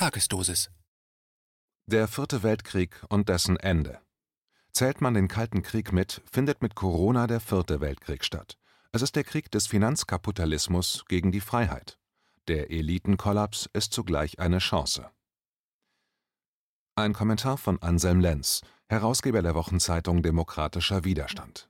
Tagesdosis. Der Vierte Weltkrieg und dessen Ende. Zählt man den Kalten Krieg mit, findet mit Corona der Vierte Weltkrieg statt. Es ist der Krieg des Finanzkapitalismus gegen die Freiheit. Der Elitenkollaps ist zugleich eine Chance. Ein Kommentar von Anselm Lenz, Herausgeber der Wochenzeitung Demokratischer Widerstand.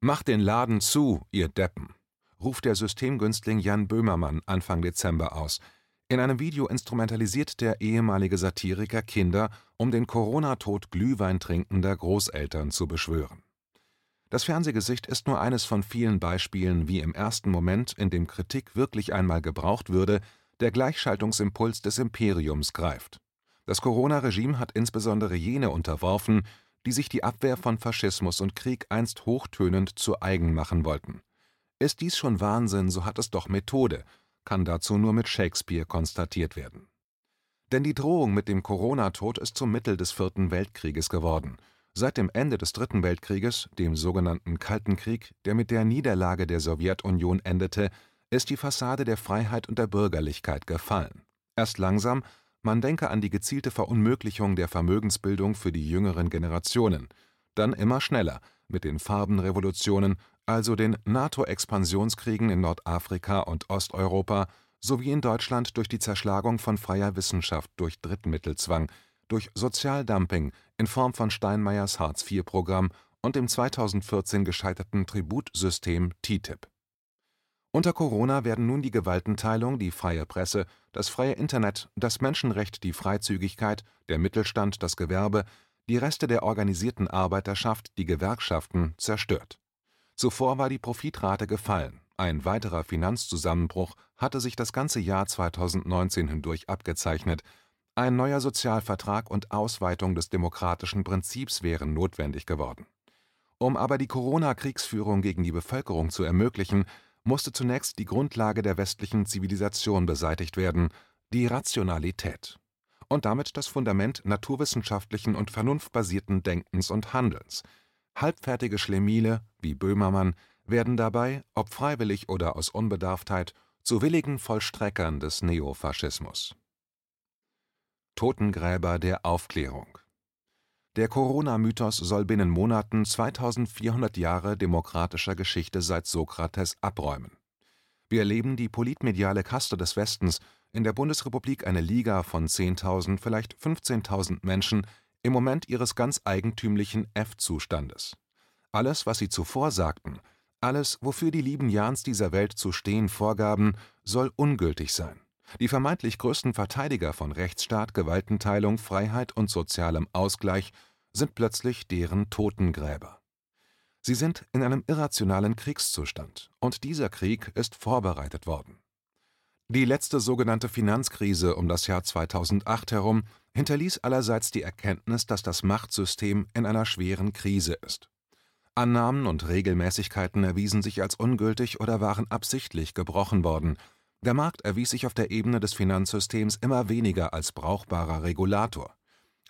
Macht den Laden zu, ihr Deppen, ruft der Systemgünstling Jan Böhmermann Anfang Dezember aus, in einem Video instrumentalisiert der ehemalige Satiriker Kinder, um den Corona-Tod Glühwein trinkender Großeltern zu beschwören. Das Fernsehgesicht ist nur eines von vielen Beispielen, wie im ersten Moment, in dem Kritik wirklich einmal gebraucht würde, der Gleichschaltungsimpuls des Imperiums greift. Das Corona-Regime hat insbesondere jene unterworfen, die sich die Abwehr von Faschismus und Krieg einst hochtönend zu eigen machen wollten. Ist dies schon Wahnsinn, so hat es doch Methode, kann dazu nur mit Shakespeare konstatiert werden. Denn die Drohung mit dem Corona-Tod ist zum Mittel des Vierten Weltkrieges geworden. Seit dem Ende des Dritten Weltkrieges, dem sogenannten Kalten Krieg, der mit der Niederlage der Sowjetunion endete, ist die Fassade der Freiheit und der Bürgerlichkeit gefallen. Erst langsam, man denke an die gezielte Verunmöglichung der Vermögensbildung für die jüngeren Generationen, dann immer schneller mit den Farbenrevolutionen, also den NATO-Expansionskriegen in Nordafrika und Osteuropa sowie in Deutschland durch die Zerschlagung von freier Wissenschaft durch Drittmittelzwang, durch Sozialdumping in Form von Steinmeiers Hartz-IV-Programm und dem 2014 gescheiterten Tributsystem TTIP. Unter Corona werden nun die Gewaltenteilung, die freie Presse, das freie Internet, das Menschenrecht, die Freizügigkeit, der Mittelstand, das Gewerbe, die Reste der organisierten Arbeiterschaft, die Gewerkschaften, zerstört Zuvor war die Profitrate gefallen, ein weiterer Finanzzusammenbruch hatte sich das ganze Jahr 2019 hindurch abgezeichnet, ein neuer Sozialvertrag und Ausweitung des demokratischen Prinzips wären notwendig geworden. Um aber die Corona-Kriegsführung gegen die Bevölkerung zu ermöglichen, musste zunächst die Grundlage der westlichen Zivilisation beseitigt werden, die Rationalität. Und damit das Fundament naturwissenschaftlichen und vernunftbasierten Denkens und Handelns – Halbfertige Schlemiele, wie Böhmermann, werden dabei, ob freiwillig oder aus Unbedarftheit, zu willigen Vollstreckern des Neofaschismus. Totengräber der Aufklärung Der Corona-Mythos soll binnen Monaten 2400 Jahre demokratischer Geschichte seit Sokrates abräumen. Wir erleben die politmediale Kaste des Westens, in der Bundesrepublik eine Liga von 10.000, vielleicht 15.000 Menschen, im Moment ihres ganz eigentümlichen F-Zustandes. Alles, was sie zuvor sagten, alles, wofür die lieben Jans dieser Welt zu stehen vorgaben, soll ungültig sein. Die vermeintlich größten Verteidiger von Rechtsstaat, Gewaltenteilung, Freiheit und sozialem Ausgleich sind plötzlich deren Totengräber. Sie sind in einem irrationalen Kriegszustand, und dieser Krieg ist vorbereitet worden. Die letzte sogenannte Finanzkrise um das Jahr 2008 herum hinterließ allerseits die Erkenntnis, dass das Machtsystem in einer schweren Krise ist. Annahmen und Regelmäßigkeiten erwiesen sich als ungültig oder waren absichtlich gebrochen worden. Der Markt erwies sich auf der Ebene des Finanzsystems immer weniger als brauchbarer Regulator.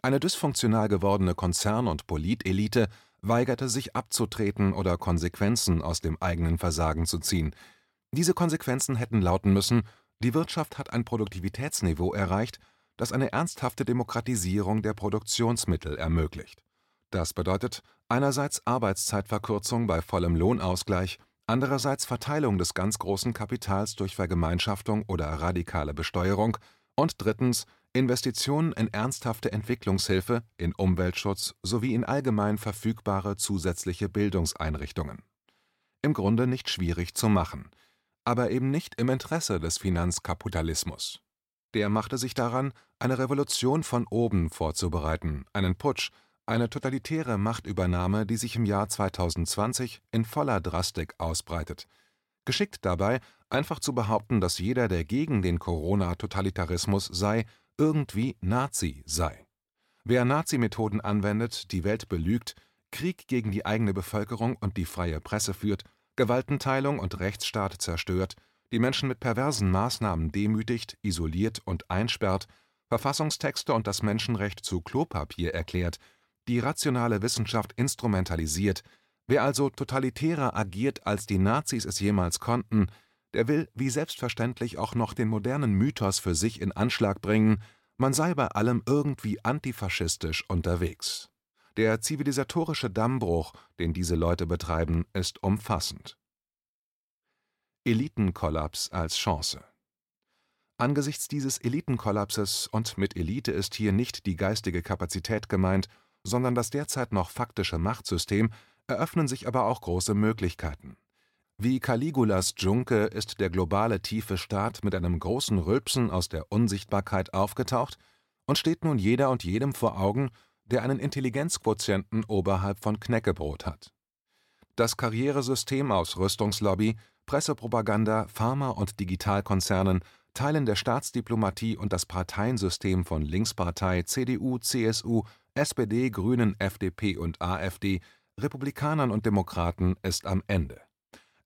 Eine dysfunktional gewordene Konzern- und Politelite weigerte sich abzutreten oder Konsequenzen aus dem eigenen Versagen zu ziehen. Diese Konsequenzen hätten lauten müssen die Wirtschaft hat ein Produktivitätsniveau erreicht, das eine ernsthafte Demokratisierung der Produktionsmittel ermöglicht. Das bedeutet einerseits Arbeitszeitverkürzung bei vollem Lohnausgleich, andererseits Verteilung des ganz großen Kapitals durch Vergemeinschaftung oder radikale Besteuerung und drittens Investitionen in ernsthafte Entwicklungshilfe, in Umweltschutz sowie in allgemein verfügbare zusätzliche Bildungseinrichtungen. Im Grunde nicht schwierig zu machen aber eben nicht im Interesse des Finanzkapitalismus. Der machte sich daran, eine Revolution von oben vorzubereiten, einen Putsch, eine totalitäre Machtübernahme, die sich im Jahr 2020 in voller Drastik ausbreitet. Geschickt dabei, einfach zu behaupten, dass jeder, der gegen den Corona-Totalitarismus sei, irgendwie Nazi sei. Wer Nazi-Methoden anwendet, die Welt belügt, Krieg gegen die eigene Bevölkerung und die freie Presse führt, Gewaltenteilung und Rechtsstaat zerstört, die Menschen mit perversen Maßnahmen demütigt, isoliert und einsperrt, Verfassungstexte und das Menschenrecht zu Klopapier erklärt, die rationale Wissenschaft instrumentalisiert, wer also totalitärer agiert, als die Nazis es jemals konnten, Der will wie selbstverständlich auch noch den modernen Mythos für sich in Anschlag bringen, man sei bei allem irgendwie antifaschistisch unterwegs. Der zivilisatorische Dammbruch, den diese Leute betreiben, ist umfassend. Elitenkollaps als Chance Angesichts dieses Elitenkollapses, und mit Elite ist hier nicht die geistige Kapazität gemeint, sondern das derzeit noch faktische Machtsystem, eröffnen sich aber auch große Möglichkeiten. Wie Caligulas Dschunke ist der globale tiefe Staat mit einem großen Rülpsen aus der Unsichtbarkeit aufgetaucht und steht nun jeder und jedem vor Augen, der einen Intelligenzquotienten oberhalb von Knäckebrot hat. Das Karrieresystem aus Rüstungslobby, Pressepropaganda, Pharma- und Digitalkonzernen, Teilen der Staatsdiplomatie und das Parteiensystem von Linkspartei, CDU, CSU, SPD, Grünen, FDP und AfD, Republikanern und Demokraten ist am Ende.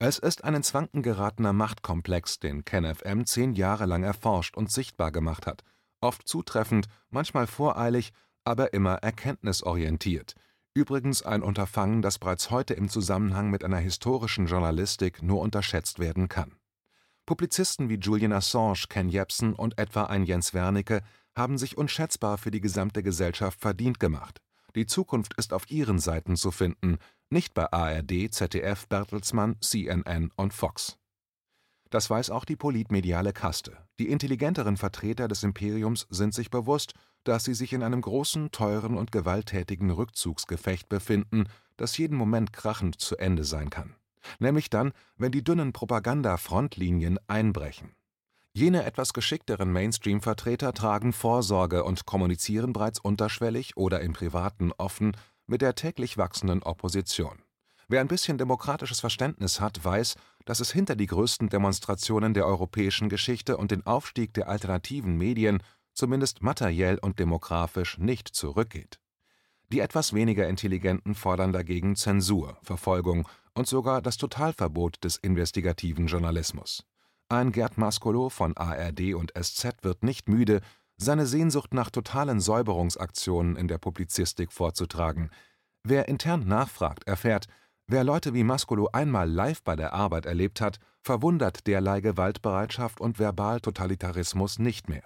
Es ist ein ins Wanken geratener Machtkomplex, den KenFM zehn Jahre lang erforscht und sichtbar gemacht hat, oft zutreffend, manchmal voreilig, aber immer erkenntnisorientiert. Übrigens ein Unterfangen, das bereits heute im Zusammenhang mit einer historischen Journalistik nur unterschätzt werden kann. Publizisten wie Julian Assange, Ken Jebsen und etwa ein Jens Wernicke haben sich unschätzbar für die gesamte Gesellschaft verdient gemacht. Die Zukunft ist auf ihren Seiten zu finden, nicht bei ARD, ZDF, Bertelsmann, CNN und Fox. Das weiß auch die politmediale Kaste. Die intelligenteren Vertreter des Imperiums sind sich bewusst, dass sie sich in einem großen, teuren und gewalttätigen Rückzugsgefecht befinden, das jeden Moment krachend zu Ende sein kann. Nämlich dann, wenn die dünnen Propaganda-Frontlinien einbrechen. Jene etwas geschickteren Mainstream-Vertreter tragen Vorsorge und kommunizieren bereits unterschwellig oder im Privaten offen mit der täglich wachsenden Opposition. Wer ein bisschen demokratisches Verständnis hat, weiß, dass es hinter die größten Demonstrationen der europäischen Geschichte und den Aufstieg der alternativen Medien zumindest materiell und demografisch nicht zurückgeht. Die etwas weniger Intelligenten fordern dagegen Zensur, Verfolgung und sogar das Totalverbot des investigativen Journalismus. Ein Gerd Maskolo von ARD und SZ wird nicht müde, seine Sehnsucht nach totalen Säuberungsaktionen in der Publizistik vorzutragen. Wer intern nachfragt, erfährt, wer Leute wie Maskolo einmal live bei der Arbeit erlebt hat, verwundert derlei Gewaltbereitschaft und Verbaltotalitarismus nicht mehr.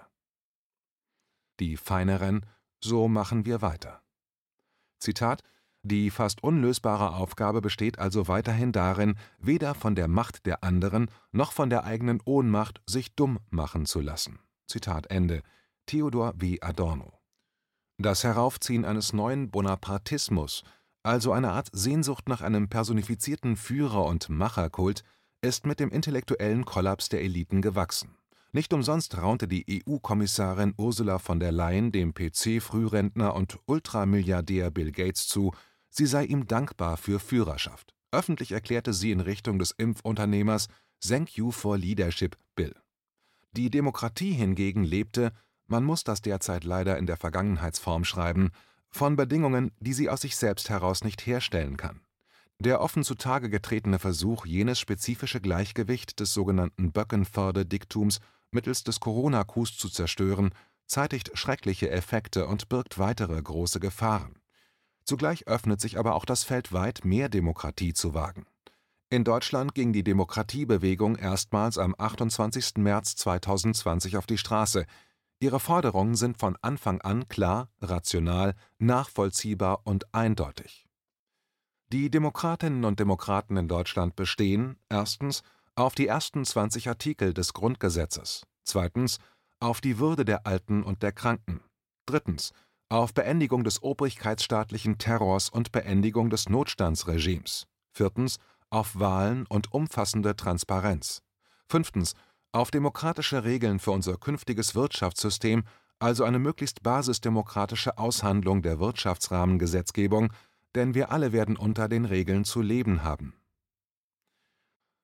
Die feineren, so machen wir weiter. Zitat die fast unlösbare Aufgabe besteht also weiterhin darin, weder von der Macht der anderen noch von der eigenen Ohnmacht sich dumm machen zu lassen. Zitat Ende. Theodor W. Adorno. Das Heraufziehen eines neuen Bonapartismus, also eine Art Sehnsucht nach einem personifizierten Führer- und Macherkult, ist mit dem intellektuellen Kollaps der Eliten gewachsen. Nicht umsonst raunte die EU-Kommissarin Ursula von der Leyen dem PC-Frührentner und Ultramilliardär Bill Gates zu, sie sei ihm dankbar für Führerschaft. Öffentlich erklärte sie in Richtung des Impfunternehmers Thank you for leadership, Bill. Die Demokratie hingegen lebte, man muss das derzeit leider in der Vergangenheitsform schreiben, von Bedingungen, die sie aus sich selbst heraus nicht herstellen kann. Der offen zutage getretene Versuch, jenes spezifische Gleichgewicht des sogenannten Böckenförde-Diktums mittels des Corona-Coups zu zerstören, zeitigt schreckliche Effekte und birgt weitere große Gefahren. Zugleich öffnet sich aber auch das Feld weit, mehr Demokratie zu wagen. In Deutschland ging die Demokratiebewegung erstmals am 28. März 2020 auf die Straße. Ihre Forderungen sind von Anfang an klar, rational, nachvollziehbar und eindeutig. Die Demokratinnen und Demokraten in Deutschland bestehen erstens auf die ersten 20 Artikel des Grundgesetzes, zweitens auf die Würde der Alten und der Kranken, drittens auf Beendigung des obrigkeitsstaatlichen Terrors und Beendigung des Notstandsregimes. Viertens auf Wahlen und umfassende Transparenz. Fünftens auf demokratische Regeln für unser künftiges Wirtschaftssystem, also eine möglichst basisdemokratische Aushandlung der Wirtschaftsrahmengesetzgebung, denn wir alle werden unter den Regeln zu leben haben.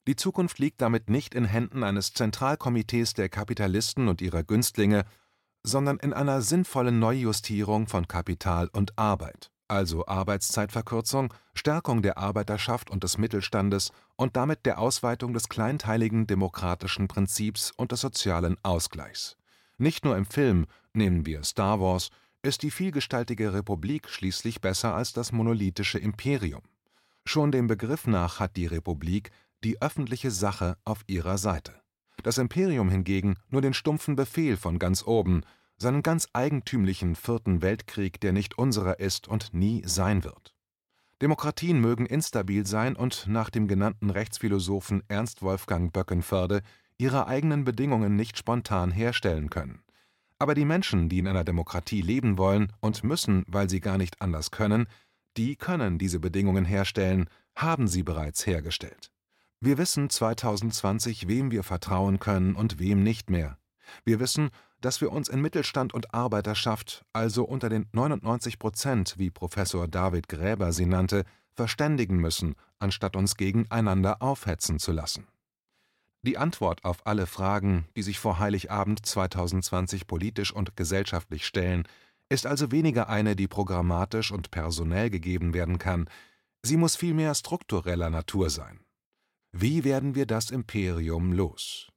Die Zukunft liegt damit nicht in Händen eines Zentralkomitees der Kapitalisten und ihrer Günstlinge, sondern in einer sinnvollen Neujustierung von Kapital und Arbeit, also Arbeitszeitverkürzung, Stärkung der Arbeiterschaft und des Mittelstandes und damit der Ausweitung des kleinteiligen demokratischen Prinzips und des sozialen Ausgleichs. Nicht nur im Film, nehmen wir Star Wars, ist die vielgestaltige Republik schließlich besser als das monolithische Imperium. Schon dem Begriff nach hat die Republik, die öffentliche Sache auf ihrer Seite. Das Imperium hingegen nur den stumpfen Befehl von ganz oben, seinen ganz eigentümlichen Vierten Weltkrieg, der nicht unserer ist und nie sein wird. Demokratien mögen instabil sein und nach dem genannten Rechtsphilosophen Ernst Wolfgang Böckenförde ihre eigenen Bedingungen nicht spontan herstellen können. Aber die Menschen, die in einer Demokratie leben wollen und müssen, weil sie gar nicht anders können, die können diese Bedingungen herstellen, haben sie bereits hergestellt. Wir wissen 2020, wem wir vertrauen können und wem nicht mehr. Wir wissen, dass wir uns in Mittelstand und Arbeiterschaft, also unter den 99 Prozent, wie Professor David Gräber sie nannte, verständigen müssen, anstatt uns gegeneinander aufhetzen zu lassen. Die Antwort auf alle Fragen, die sich vor Heiligabend 2020 politisch und gesellschaftlich stellen, ist also weniger eine, die programmatisch und personell gegeben werden kann, sie muss vielmehr struktureller Natur sein. Wie werden wir das Imperium los?